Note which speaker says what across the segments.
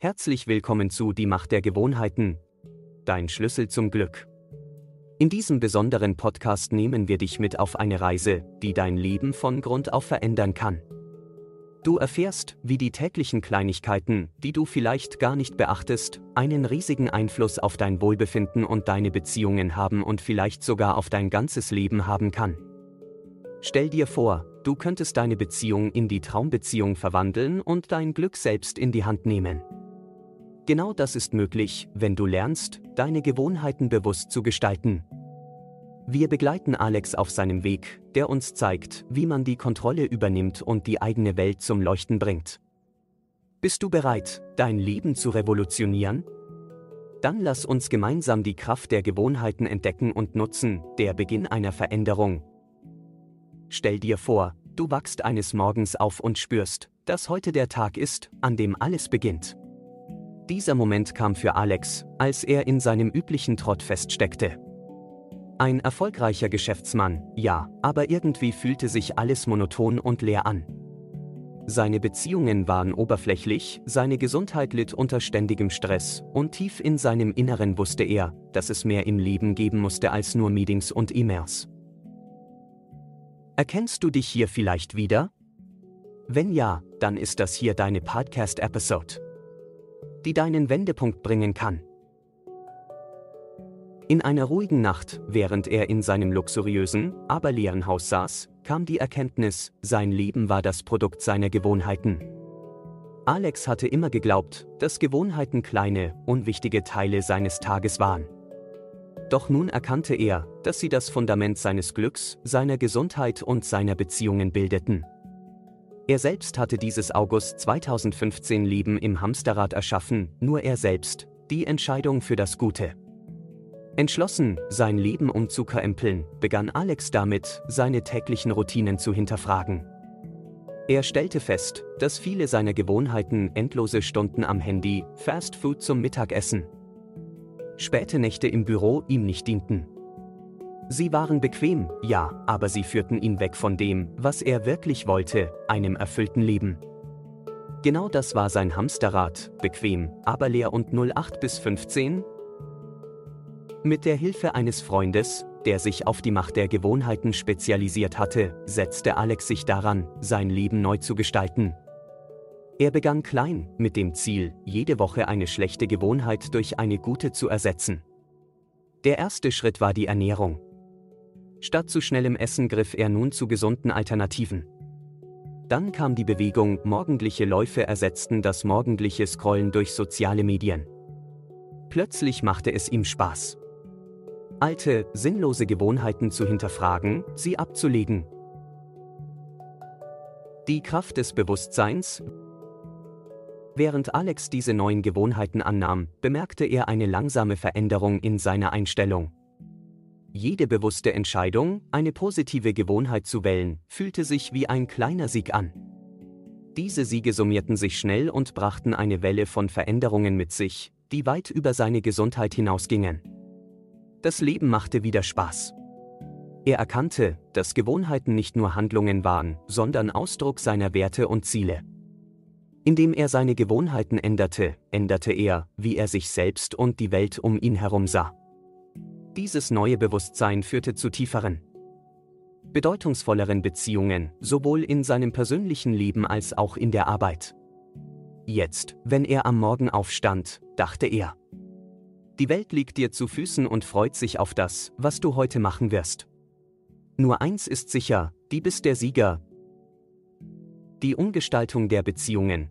Speaker 1: Herzlich willkommen zu Die Macht der Gewohnheiten, dein Schlüssel zum Glück. In diesem besonderen Podcast nehmen wir dich mit auf eine Reise, die dein Leben von Grund auf verändern kann. Du erfährst, wie die täglichen Kleinigkeiten, die du vielleicht gar nicht beachtest, einen riesigen Einfluss auf dein Wohlbefinden und deine Beziehungen haben und vielleicht sogar auf dein ganzes Leben haben kann. Stell dir vor, du könntest deine Beziehung in die Traumbeziehung verwandeln und dein Glück selbst in die Hand nehmen. Genau das ist möglich, wenn du lernst, deine Gewohnheiten bewusst zu gestalten. Wir begleiten Alex auf seinem Weg, der uns zeigt, wie man die Kontrolle übernimmt und die eigene Welt zum Leuchten bringt. Bist du bereit, dein Leben zu revolutionieren? Dann lass uns gemeinsam die Kraft der Gewohnheiten entdecken und nutzen, der Beginn einer Veränderung, Stell dir vor, du wachst eines Morgens auf und spürst, dass heute der Tag ist, an dem alles beginnt. Dieser Moment kam für Alex, als er in seinem üblichen Trott feststeckte. Ein erfolgreicher Geschäftsmann, ja, aber irgendwie fühlte sich alles monoton und leer an. Seine Beziehungen waren oberflächlich, seine Gesundheit litt unter ständigem Stress, und tief in seinem Inneren wusste er, dass es mehr im Leben geben musste als nur Meetings und E-Mails. Erkennst du dich hier vielleicht wieder? Wenn ja, dann ist das hier deine Podcast-Episode, die deinen Wendepunkt bringen kann. In einer ruhigen Nacht, während er in seinem luxuriösen, aber leeren Haus saß, kam die Erkenntnis, sein Leben war das Produkt seiner Gewohnheiten. Alex hatte immer geglaubt, dass Gewohnheiten kleine, unwichtige Teile seines Tages waren. Doch nun erkannte er, dass sie das Fundament seines Glücks, seiner Gesundheit und seiner Beziehungen bildeten. Er selbst hatte dieses August 2015 Leben im Hamsterrad erschaffen, nur er selbst, die Entscheidung für das Gute. Entschlossen, sein Leben umzukrempeln, begann Alex damit, seine täglichen Routinen zu hinterfragen. Er stellte fest, dass viele seiner Gewohnheiten endlose Stunden am Handy, Fast Food zum Mittagessen, späte Nächte im Büro ihm nicht dienten. Sie waren bequem, ja, aber sie führten ihn weg von dem, was er wirklich wollte, einem erfüllten Leben. Genau das war sein Hamsterrad, bequem, aber leer und 08 bis 15? Mit der Hilfe eines Freundes, der sich auf die Macht der Gewohnheiten spezialisiert hatte, setzte Alex sich daran, sein Leben neu zu gestalten, er begann klein, mit dem Ziel, jede Woche eine schlechte Gewohnheit durch eine gute zu ersetzen. Der erste Schritt war die Ernährung. Statt zu schnellem Essen griff er nun zu gesunden Alternativen. Dann kam die Bewegung, morgendliche Läufe ersetzten das morgendliche Scrollen durch soziale Medien. Plötzlich machte es ihm Spaß. Alte, sinnlose Gewohnheiten zu hinterfragen, sie abzulegen. Die Kraft des Bewusstseins, Während Alex diese neuen Gewohnheiten annahm, bemerkte er eine langsame Veränderung in seiner Einstellung. Jede bewusste Entscheidung, eine positive Gewohnheit zu wählen, fühlte sich wie ein kleiner Sieg an. Diese Siege summierten sich schnell und brachten eine Welle von Veränderungen mit sich, die weit über seine Gesundheit hinausgingen. Das Leben machte wieder Spaß. Er erkannte, dass Gewohnheiten nicht nur Handlungen waren, sondern Ausdruck seiner Werte und Ziele. Indem er seine Gewohnheiten änderte, änderte er, wie er sich selbst und die Welt um ihn herum sah. Dieses neue Bewusstsein führte zu tieferen, bedeutungsvolleren Beziehungen, sowohl in seinem persönlichen Leben als auch in der Arbeit. Jetzt, wenn er am Morgen aufstand, dachte er. Die Welt liegt dir zu Füßen und freut sich auf das, was du heute machen wirst. Nur eins ist sicher, die bist der Sieger, die Umgestaltung der Beziehungen.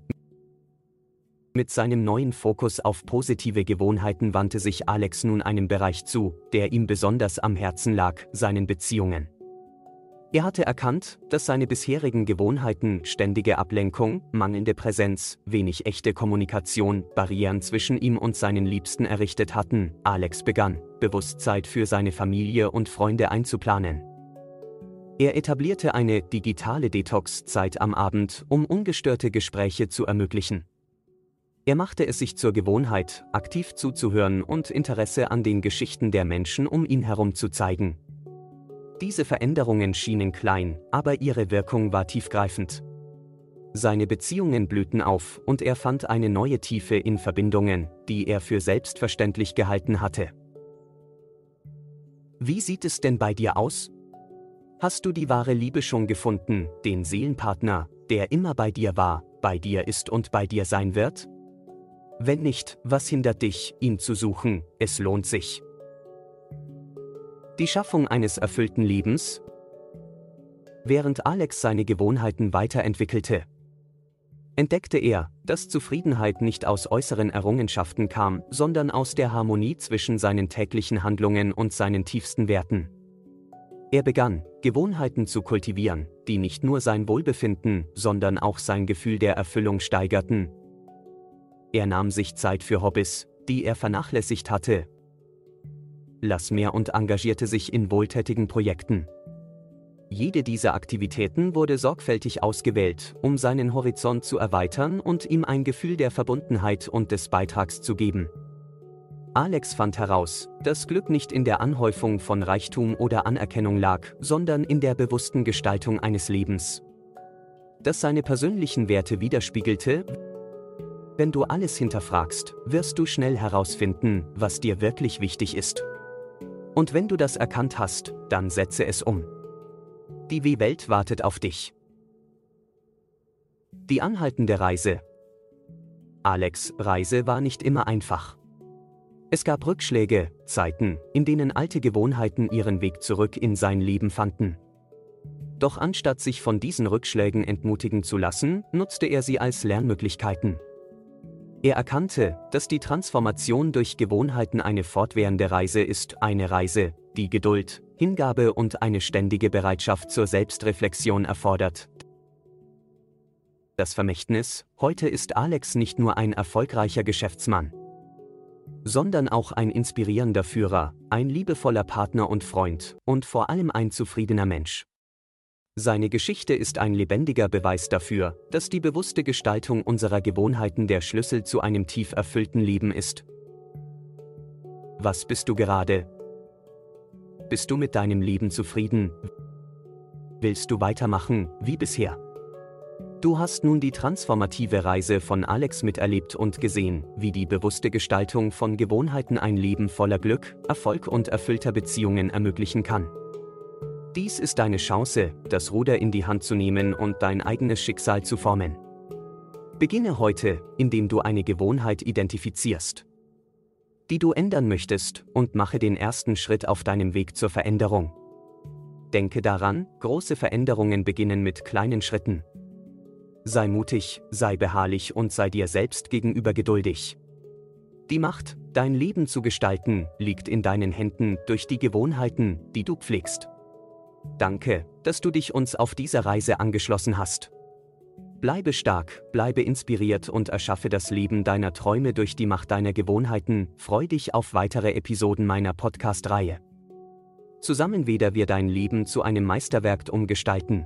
Speaker 1: Mit seinem neuen Fokus auf positive Gewohnheiten wandte sich Alex nun einem Bereich zu, der ihm besonders am Herzen lag, seinen Beziehungen. Er hatte erkannt, dass seine bisherigen Gewohnheiten ständige Ablenkung, mangelnde Präsenz, wenig echte Kommunikation, Barrieren zwischen ihm und seinen Liebsten errichtet hatten. Alex begann, Bewusstsein für seine Familie und Freunde einzuplanen. Er etablierte eine digitale Detox-Zeit am Abend, um ungestörte Gespräche zu ermöglichen. Er machte es sich zur Gewohnheit, aktiv zuzuhören und Interesse an den Geschichten der Menschen um ihn herum zu zeigen. Diese Veränderungen schienen klein, aber ihre Wirkung war tiefgreifend. Seine Beziehungen blühten auf und er fand eine neue Tiefe in Verbindungen, die er für selbstverständlich gehalten hatte. Wie sieht es denn bei dir aus? Hast du die wahre Liebe schon gefunden, den Seelenpartner, der immer bei dir war, bei dir ist und bei dir sein wird? Wenn nicht, was hindert dich, ihn zu suchen? Es lohnt sich. Die Schaffung eines erfüllten Lebens? Während Alex seine Gewohnheiten weiterentwickelte, entdeckte er, dass Zufriedenheit nicht aus äußeren Errungenschaften kam, sondern aus der Harmonie zwischen seinen täglichen Handlungen und seinen tiefsten Werten. Er begann, Gewohnheiten zu kultivieren, die nicht nur sein Wohlbefinden, sondern auch sein Gefühl der Erfüllung steigerten. Er nahm sich Zeit für Hobbys, die er vernachlässigt hatte. Lass mehr und engagierte sich in wohltätigen Projekten. Jede dieser Aktivitäten wurde sorgfältig ausgewählt, um seinen Horizont zu erweitern und ihm ein Gefühl der Verbundenheit und des Beitrags zu geben. Alex fand heraus, dass Glück nicht in der Anhäufung von Reichtum oder Anerkennung lag, sondern in der bewussten Gestaltung eines Lebens. Das seine persönlichen Werte widerspiegelte, wenn du alles hinterfragst, wirst du schnell herausfinden, was dir wirklich wichtig ist. Und wenn du das erkannt hast, dann setze es um. Die W-Welt wartet auf dich. Die anhaltende Reise. Alex' Reise war nicht immer einfach. Es gab Rückschläge, Zeiten, in denen alte Gewohnheiten ihren Weg zurück in sein Leben fanden. Doch anstatt sich von diesen Rückschlägen entmutigen zu lassen, nutzte er sie als Lernmöglichkeiten. Er erkannte, dass die Transformation durch Gewohnheiten eine fortwährende Reise ist, eine Reise, die Geduld, Hingabe und eine ständige Bereitschaft zur Selbstreflexion erfordert. Das Vermächtnis, heute ist Alex nicht nur ein erfolgreicher Geschäftsmann, sondern auch ein inspirierender Führer, ein liebevoller Partner und Freund und vor allem ein zufriedener Mensch. Seine Geschichte ist ein lebendiger Beweis dafür, dass die bewusste Gestaltung unserer Gewohnheiten der Schlüssel zu einem tief erfüllten Leben ist. Was bist du gerade, bist du mit deinem Leben zufrieden? Willst du weitermachen, wie bisher? Du hast nun die transformative Reise von Alex miterlebt und gesehen, wie die bewusste Gestaltung von Gewohnheiten ein Leben voller Glück, Erfolg und erfüllter Beziehungen ermöglichen kann. Dies ist deine Chance, das Ruder in die Hand zu nehmen und dein eigenes Schicksal zu formen. Beginne heute, indem du eine Gewohnheit identifizierst die du ändern möchtest, und mache den ersten Schritt auf deinem Weg zur Veränderung. Denke daran, große Veränderungen beginnen mit kleinen Schritten. Sei mutig, sei beharrlich und sei dir selbst gegenüber geduldig. Die Macht, dein Leben zu gestalten, liegt in deinen Händen durch die Gewohnheiten, die du pflegst. Danke, dass du dich uns auf dieser Reise angeschlossen hast. Bleibe stark, bleibe inspiriert und erschaffe das Leben deiner Träume durch die Macht deiner Gewohnheiten. Freu dich auf weitere Episoden meiner Podcast-Reihe. Zusammen werden wir dein Leben zu einem Meisterwerk umgestalten.